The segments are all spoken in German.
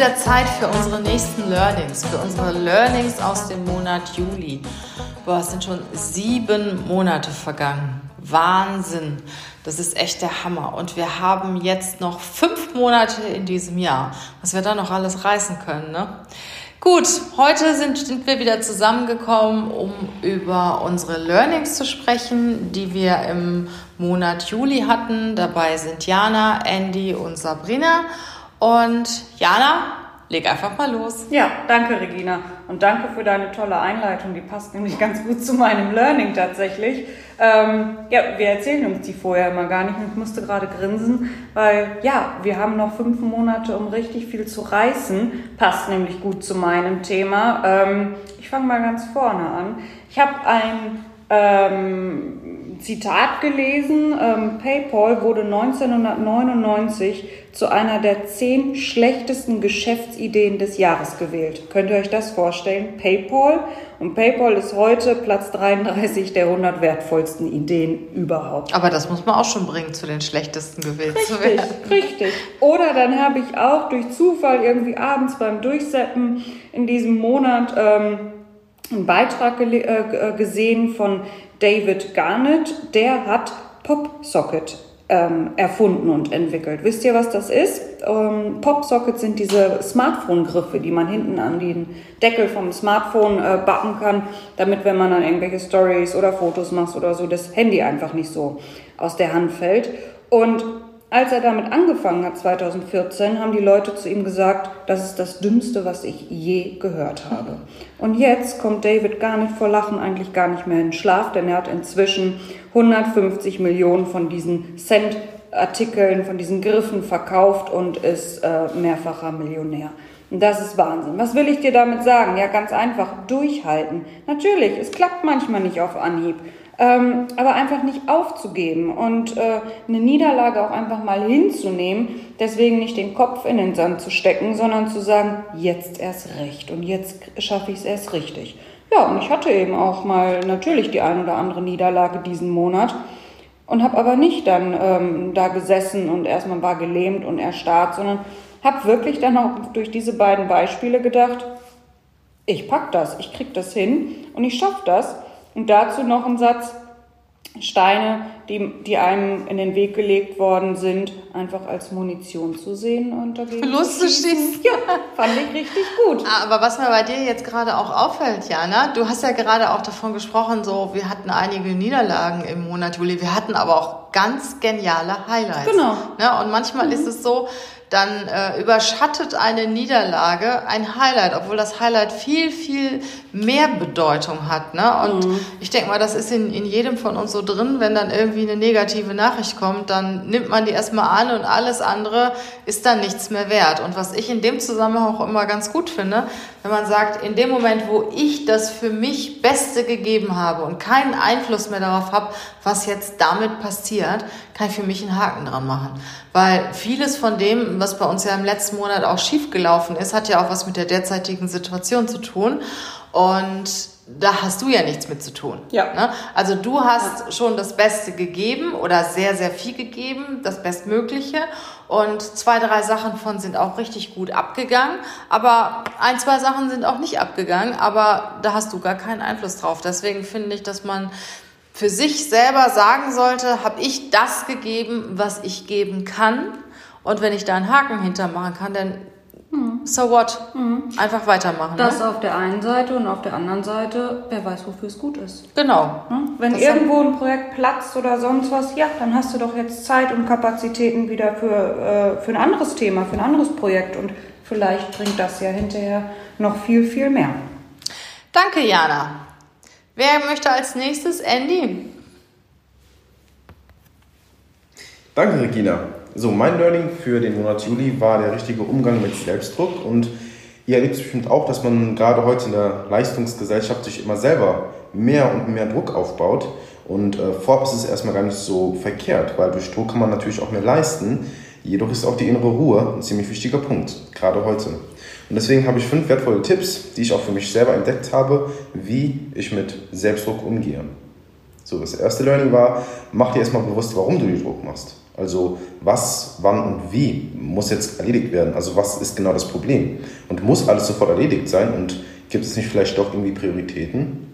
Wieder Zeit für unsere nächsten Learnings, für unsere Learnings aus dem Monat Juli. Boah, es sind schon sieben Monate vergangen. Wahnsinn. Das ist echt der Hammer. Und wir haben jetzt noch fünf Monate in diesem Jahr, was wir da noch alles reißen können. Ne? Gut, heute sind, sind wir wieder zusammengekommen, um über unsere Learnings zu sprechen, die wir im Monat Juli hatten. Dabei sind Jana, Andy und Sabrina. Und Jana, leg einfach mal los. Ja, danke Regina und danke für deine tolle Einleitung. Die passt nämlich ganz gut zu meinem Learning tatsächlich. Ähm, ja, wir erzählen uns die vorher immer gar nicht und ich musste gerade grinsen, weil ja, wir haben noch fünf Monate, um richtig viel zu reißen. Passt nämlich gut zu meinem Thema. Ähm, ich fange mal ganz vorne an. Ich habe ein ähm, Zitat gelesen. Ähm, PayPal wurde 1999 zu einer der zehn schlechtesten Geschäftsideen des Jahres gewählt. Könnt ihr euch das vorstellen? PayPal. Und PayPal ist heute Platz 33 der 100 wertvollsten Ideen überhaupt. Aber das muss man auch schon bringen, zu den schlechtesten gewählt richtig, zu werden. Richtig. Oder dann habe ich auch durch Zufall irgendwie abends beim Durchseppen in diesem Monat ähm, einen Beitrag äh, gesehen von David Garnett. Der hat PopSocket ähm, erfunden und entwickelt. Wisst ihr, was das ist? Ähm, PopSockets sind diese Smartphone-Griffe, die man hinten an den Deckel vom Smartphone äh, backen kann, damit, wenn man dann irgendwelche Stories oder Fotos macht oder so, das Handy einfach nicht so aus der Hand fällt. Und als er damit angefangen hat, 2014, haben die Leute zu ihm gesagt, das ist das Dümmste, was ich je gehört habe. Und jetzt kommt David gar nicht vor Lachen eigentlich gar nicht mehr in Schlaf, denn er hat inzwischen 150 Millionen von diesen Cent-Artikeln, von diesen Griffen verkauft und ist äh, mehrfacher Millionär. Das ist Wahnsinn. Was will ich dir damit sagen? Ja, ganz einfach, durchhalten. Natürlich, es klappt manchmal nicht auf Anhieb ähm, aber einfach nicht aufzugeben und äh, eine Niederlage auch einfach mal hinzunehmen, deswegen nicht den Kopf in den Sand zu stecken, sondern zu sagen, jetzt erst recht und jetzt schaffe ich es erst richtig. Ja, und ich hatte eben auch mal natürlich die ein oder andere Niederlage diesen Monat und habe aber nicht dann ähm, da gesessen und erstmal war gelähmt und erstarrt, sondern habe wirklich dann auch durch diese beiden Beispiele gedacht, ich pack das, ich krieg das hin und ich schaffe das. Und dazu noch ein Satz, Steine, die, die einem in den Weg gelegt worden sind, einfach als Munition zu sehen und dagegen Lust zu schießen. Ja, fand ich richtig gut. Aber was mir bei dir jetzt gerade auch auffällt, Jana, du hast ja gerade auch davon gesprochen, so wir hatten einige Niederlagen im Monat Juli, wir hatten aber auch ganz geniale Highlights. Genau. Ne? Und manchmal mhm. ist es so, dann äh, überschattet eine Niederlage ein Highlight, obwohl das Highlight viel, viel mehr Bedeutung hat. Ne? Und mhm. ich denke mal, das ist in, in jedem von uns so drin, wenn dann irgendwie eine negative Nachricht kommt, dann nimmt man die erstmal an und alles andere ist dann nichts mehr wert. Und was ich in dem Zusammenhang auch immer ganz gut finde, wenn man sagt, in dem Moment, wo ich das für mich Beste gegeben habe und keinen Einfluss mehr darauf habe, was jetzt damit passiert, kann ich für mich einen Haken dran machen. Weil vieles von dem, was bei uns ja im letzten Monat auch schiefgelaufen ist, hat ja auch was mit der derzeitigen Situation zu tun. Und da hast du ja nichts mit zu tun. Ja. Ne? Also du hast schon das Beste gegeben oder sehr, sehr viel gegeben, das Bestmögliche. Und zwei, drei Sachen von sind auch richtig gut abgegangen. Aber ein, zwei Sachen sind auch nicht abgegangen. Aber da hast du gar keinen Einfluss drauf. Deswegen finde ich, dass man für sich selber sagen sollte, habe ich das gegeben, was ich geben kann. Und wenn ich da einen Haken hintermachen kann, dann mhm. so what? Mhm. Einfach weitermachen. Das ne? auf der einen Seite und auf der anderen Seite, wer weiß, wofür es gut ist. Genau. Ne? Wenn das irgendwo ein Projekt platzt oder sonst was, ja, dann hast du doch jetzt Zeit und Kapazitäten wieder für, äh, für ein anderes Thema, für ein anderes Projekt. Und vielleicht bringt das ja hinterher noch viel, viel mehr. Danke, Jana. Wer möchte als nächstes? Andy. Danke, Regina. So, mein Learning für den Monat Juli war der richtige Umgang mit Selbstdruck und Ihr erlebt es bestimmt auch, dass man gerade heute in der Leistungsgesellschaft sich immer selber mehr und mehr Druck aufbaut. Und äh, vorab ist es erstmal gar nicht so verkehrt, weil durch Druck kann man natürlich auch mehr leisten. Jedoch ist auch die innere Ruhe ein ziemlich wichtiger Punkt, gerade heute. Und deswegen habe ich fünf wertvolle Tipps, die ich auch für mich selber entdeckt habe, wie ich mit Selbstdruck umgehe. So, das erste Learning war, mach dir erstmal bewusst, warum du den Druck machst. Also was, wann und wie muss jetzt erledigt werden? Also was ist genau das Problem? Und muss alles sofort erledigt sein? Und gibt es nicht vielleicht doch irgendwie Prioritäten?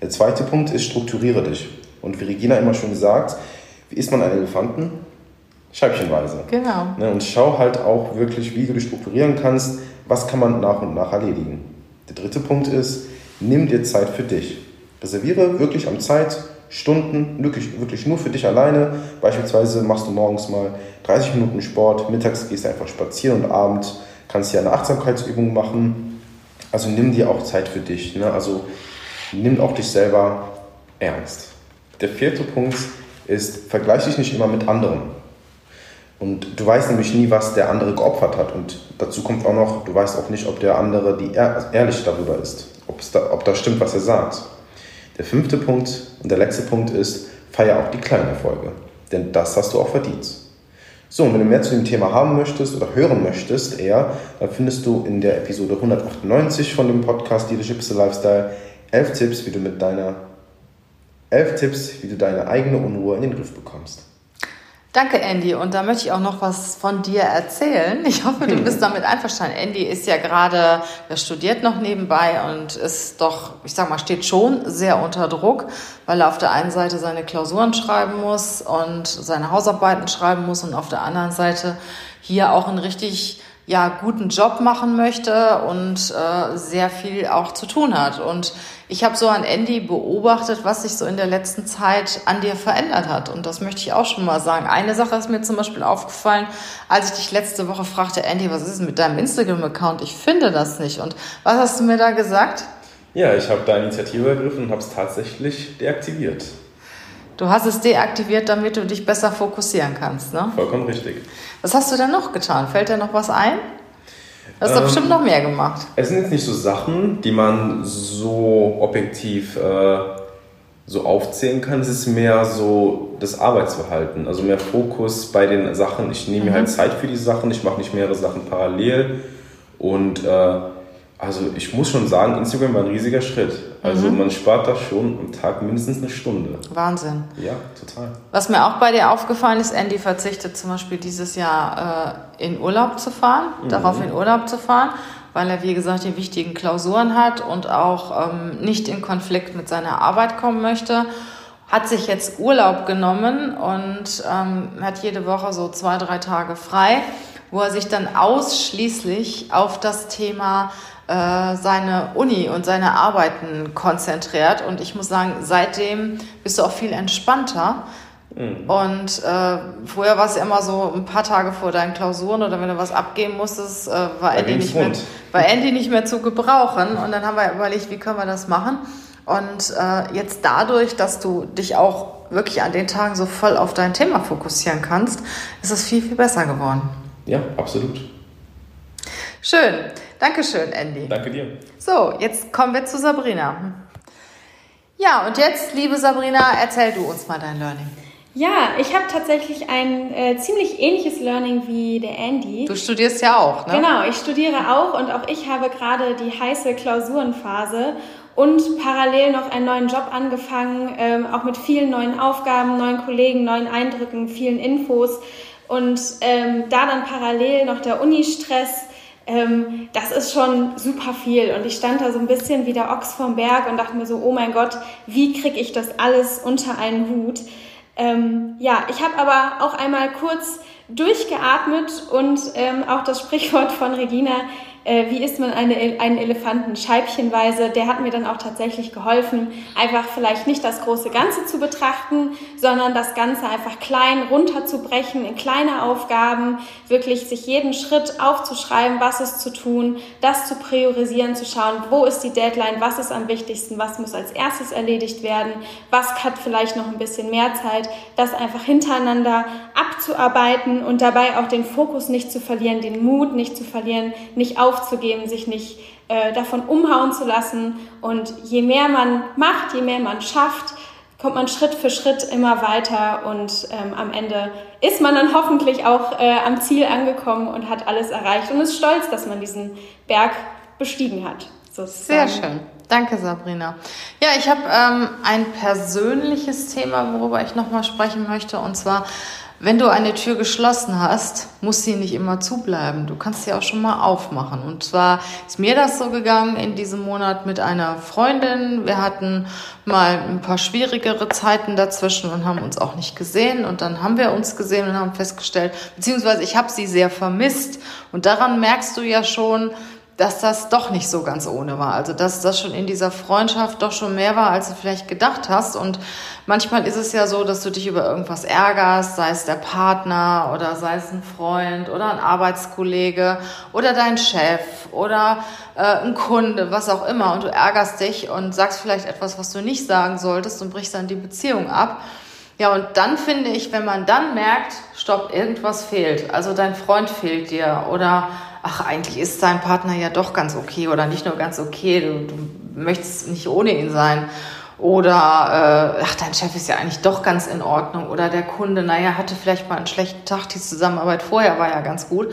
Der zweite Punkt ist, strukturiere dich. Und wie Regina immer schon sagt, wie isst man einen Elefanten? Scheibchenweise. Genau. Ne, und schau halt auch wirklich, wie du dich strukturieren kannst, was kann man nach und nach erledigen. Der dritte Punkt ist, nimm dir Zeit für dich. Reserviere wirklich am Zeit Stunden, wirklich, wirklich nur für dich alleine. Beispielsweise machst du morgens mal 30 Minuten Sport, mittags gehst du einfach spazieren und abends kannst du ja eine Achtsamkeitsübung machen. Also nimm dir auch Zeit für dich. Ne? Also nimm auch dich selber ernst. Der vierte Punkt ist, vergleiche dich nicht immer mit anderen. Und du weißt nämlich nie, was der andere geopfert hat. Und dazu kommt auch noch, du weißt auch nicht, ob der andere die ehrlich darüber ist, da, ob das stimmt, was er sagt. Der fünfte Punkt und der letzte Punkt ist, feier auch die kleinen Erfolge. Denn das hast du auch verdient. So, und wenn du mehr zu dem Thema haben möchtest oder hören möchtest eher, dann findest du in der Episode 198 von dem Podcast Leadership is a Lifestyle elf Tipps, wie du mit deiner elf Tipps, wie du deine eigene Unruhe in den Griff bekommst. Danke, Andy. Und da möchte ich auch noch was von dir erzählen. Ich hoffe, du bist damit einverstanden. Andy ist ja gerade, er studiert noch nebenbei und ist doch, ich sag mal, steht schon sehr unter Druck, weil er auf der einen Seite seine Klausuren schreiben muss und seine Hausarbeiten schreiben muss und auf der anderen Seite hier auch ein richtig ja, guten Job machen möchte und äh, sehr viel auch zu tun hat. Und ich habe so an Andy beobachtet, was sich so in der letzten Zeit an dir verändert hat. Und das möchte ich auch schon mal sagen. Eine Sache ist mir zum Beispiel aufgefallen, als ich dich letzte Woche fragte, Andy, was ist mit deinem Instagram-Account? Ich finde das nicht. Und was hast du mir da gesagt? Ja, ich habe da Initiative ergriffen und habe es tatsächlich deaktiviert. Du hast es deaktiviert, damit du dich besser fokussieren kannst, ne? Vollkommen richtig. Was hast du denn noch getan? Fällt dir noch was ein? Du hast ähm, doch bestimmt noch mehr gemacht. Es sind jetzt nicht so Sachen, die man so objektiv äh, so aufzählen kann. Es ist mehr so das Arbeitsverhalten, also mehr Fokus bei den Sachen. Ich nehme mir halt mhm. halt Zeit für die Sachen, ich mache nicht mehrere Sachen parallel und äh, also ich muss schon sagen, Instagram war ein riesiger Schritt. Also mhm. man spart da schon am Tag mindestens eine Stunde. Wahnsinn. Ja, total. Was mir auch bei dir aufgefallen ist, Andy verzichtet zum Beispiel dieses Jahr äh, in Urlaub zu fahren, mhm. darauf in Urlaub zu fahren, weil er, wie gesagt, die wichtigen Klausuren hat und auch ähm, nicht in Konflikt mit seiner Arbeit kommen möchte. Hat sich jetzt Urlaub genommen und ähm, hat jede Woche so zwei, drei Tage frei, wo er sich dann ausschließlich auf das Thema äh, seine Uni und seine Arbeiten konzentriert. Und ich muss sagen, seitdem bist du auch viel entspannter. Mhm. Und äh, früher war es ja immer so ein paar Tage vor deinen Klausuren oder wenn du was abgeben musstest, äh, war, Andy nicht mehr, war Andy nicht mehr zu gebrauchen. Und dann haben wir überlegt, wie können wir das machen. Und äh, jetzt dadurch, dass du dich auch wirklich an den Tagen so voll auf dein Thema fokussieren kannst, ist es viel, viel besser geworden. Ja, absolut. Schön. Dankeschön, Andy. Danke dir. So, jetzt kommen wir zu Sabrina. Ja, und jetzt, liebe Sabrina, erzähl du uns mal dein Learning. Ja, ich habe tatsächlich ein äh, ziemlich ähnliches Learning wie der Andy. Du studierst ja auch, ne? Genau, ich studiere auch und auch ich habe gerade die heiße Klausurenphase und parallel noch einen neuen Job angefangen, ähm, auch mit vielen neuen Aufgaben, neuen Kollegen, neuen Eindrücken, vielen Infos und ähm, da dann parallel noch der Uni-Stress ähm, das ist schon super viel. Und ich stand da so ein bisschen wie der Ochs vom Berg und dachte mir so, oh mein Gott, wie kriege ich das alles unter einen Hut? Ähm, ja, ich habe aber auch einmal kurz durchgeatmet und ähm, auch das Sprichwort von Regina äh, wie isst man eine, einen Elefanten? Scheibchenweise, der hat mir dann auch tatsächlich geholfen, einfach vielleicht nicht das große Ganze zu betrachten, sondern das Ganze einfach klein runterzubrechen in kleine Aufgaben, wirklich sich jeden Schritt aufzuschreiben, was ist zu tun, das zu priorisieren, zu schauen, wo ist die Deadline, was ist am wichtigsten, was muss als erstes erledigt werden, was hat vielleicht noch ein bisschen mehr Zeit, das einfach hintereinander abzuarbeiten und dabei auch den Fokus nicht zu verlieren, den Mut nicht zu verlieren, nicht auf aufzugeben, sich nicht äh, davon umhauen zu lassen. Und je mehr man macht, je mehr man schafft, kommt man Schritt für Schritt immer weiter und ähm, am Ende ist man dann hoffentlich auch äh, am Ziel angekommen und hat alles erreicht und ist stolz, dass man diesen Berg bestiegen hat. Sozusagen. Sehr schön. Danke, Sabrina. Ja, ich habe ähm, ein persönliches Thema, worüber ich nochmal sprechen möchte. Und zwar, wenn du eine Tür geschlossen hast, muss sie nicht immer zubleiben. Du kannst sie auch schon mal aufmachen. Und zwar ist mir das so gegangen in diesem Monat mit einer Freundin. Wir hatten mal ein paar schwierigere Zeiten dazwischen und haben uns auch nicht gesehen. Und dann haben wir uns gesehen und haben festgestellt, beziehungsweise ich habe sie sehr vermisst. Und daran merkst du ja schon, dass das doch nicht so ganz ohne war. Also dass das schon in dieser Freundschaft doch schon mehr war, als du vielleicht gedacht hast. Und manchmal ist es ja so, dass du dich über irgendwas ärgerst, sei es der Partner oder sei es ein Freund oder ein Arbeitskollege oder dein Chef oder äh, ein Kunde, was auch immer. Und du ärgerst dich und sagst vielleicht etwas, was du nicht sagen solltest und brichst dann die Beziehung ab. Ja, und dann finde ich, wenn man dann merkt, stopp, irgendwas fehlt, also dein Freund fehlt dir oder ach, eigentlich ist dein Partner ja doch ganz okay oder nicht nur ganz okay, du, du möchtest nicht ohne ihn sein. Oder, äh, ach, dein Chef ist ja eigentlich doch ganz in Ordnung. Oder der Kunde, naja, hatte vielleicht mal einen schlechten Tag, die Zusammenarbeit vorher war ja ganz gut.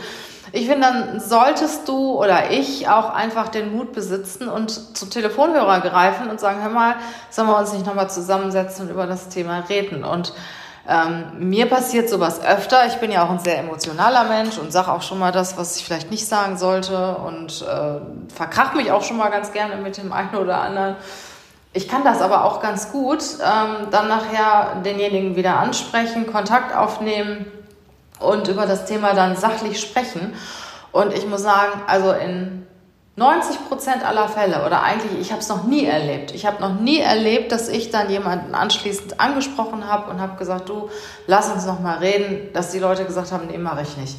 Ich finde, dann solltest du oder ich auch einfach den Mut besitzen und zum Telefonhörer greifen und sagen, hör mal, sollen wir uns nicht nochmal zusammensetzen und über das Thema reden? Und ähm, mir passiert sowas öfter. Ich bin ja auch ein sehr emotionaler Mensch und sage auch schon mal das, was ich vielleicht nicht sagen sollte und äh, verkrach mich auch schon mal ganz gerne mit dem einen oder anderen. Ich kann das aber auch ganz gut, ähm, dann nachher denjenigen wieder ansprechen, Kontakt aufnehmen und über das Thema dann sachlich sprechen. Und ich muss sagen, also in 90 Prozent aller Fälle oder eigentlich, ich habe es noch nie erlebt. Ich habe noch nie erlebt, dass ich dann jemanden anschließend angesprochen habe und habe gesagt, du, lass uns noch mal reden, dass die Leute gesagt haben, nee, mache ich nicht.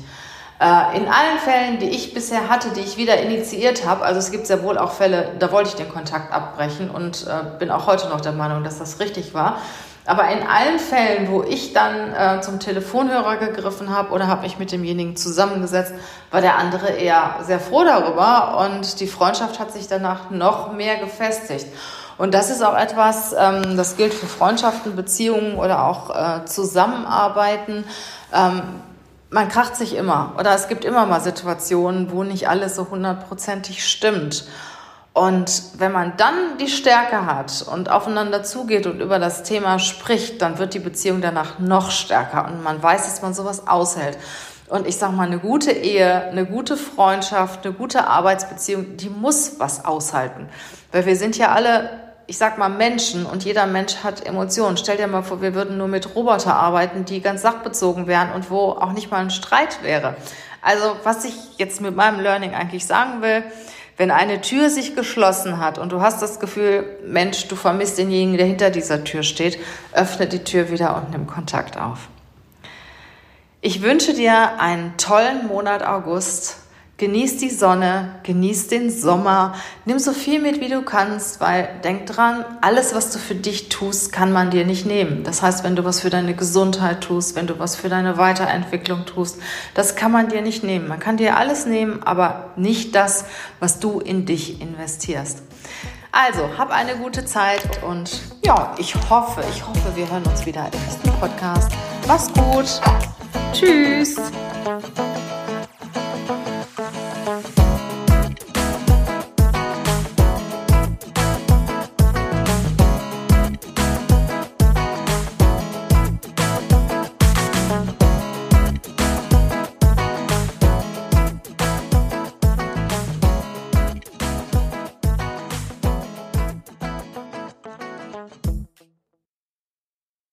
Äh, in allen Fällen, die ich bisher hatte, die ich wieder initiiert habe, also es gibt sehr wohl auch Fälle, da wollte ich den Kontakt abbrechen und äh, bin auch heute noch der Meinung, dass das richtig war. Aber in allen Fällen, wo ich dann äh, zum Telefonhörer gegriffen habe oder habe mich mit demjenigen zusammengesetzt, war der andere eher sehr froh darüber und die Freundschaft hat sich danach noch mehr gefestigt. Und das ist auch etwas, ähm, das gilt für Freundschaften, Beziehungen oder auch äh, Zusammenarbeiten. Ähm, man kracht sich immer oder es gibt immer mal Situationen, wo nicht alles so hundertprozentig stimmt. Und wenn man dann die Stärke hat und aufeinander zugeht und über das Thema spricht, dann wird die Beziehung danach noch stärker und man weiß, dass man sowas aushält. Und ich sage mal, eine gute Ehe, eine gute Freundschaft, eine gute Arbeitsbeziehung, die muss was aushalten. Weil wir sind ja alle, ich sag mal, Menschen und jeder Mensch hat Emotionen. Stell dir mal vor, wir würden nur mit Roboter arbeiten, die ganz sachbezogen wären und wo auch nicht mal ein Streit wäre. Also was ich jetzt mit meinem Learning eigentlich sagen will, wenn eine Tür sich geschlossen hat und du hast das Gefühl, Mensch, du vermisst denjenigen, der hinter dieser Tür steht, öffne die Tür wieder und nimm Kontakt auf. Ich wünsche dir einen tollen Monat August Genieß die Sonne, genieß den Sommer, nimm so viel mit, wie du kannst, weil denk dran, alles, was du für dich tust, kann man dir nicht nehmen. Das heißt, wenn du was für deine Gesundheit tust, wenn du was für deine Weiterentwicklung tust, das kann man dir nicht nehmen. Man kann dir alles nehmen, aber nicht das, was du in dich investierst. Also, hab eine gute Zeit und ja, ich hoffe, ich hoffe, wir hören uns wieder im nächsten Podcast. Mach's gut. Tschüss.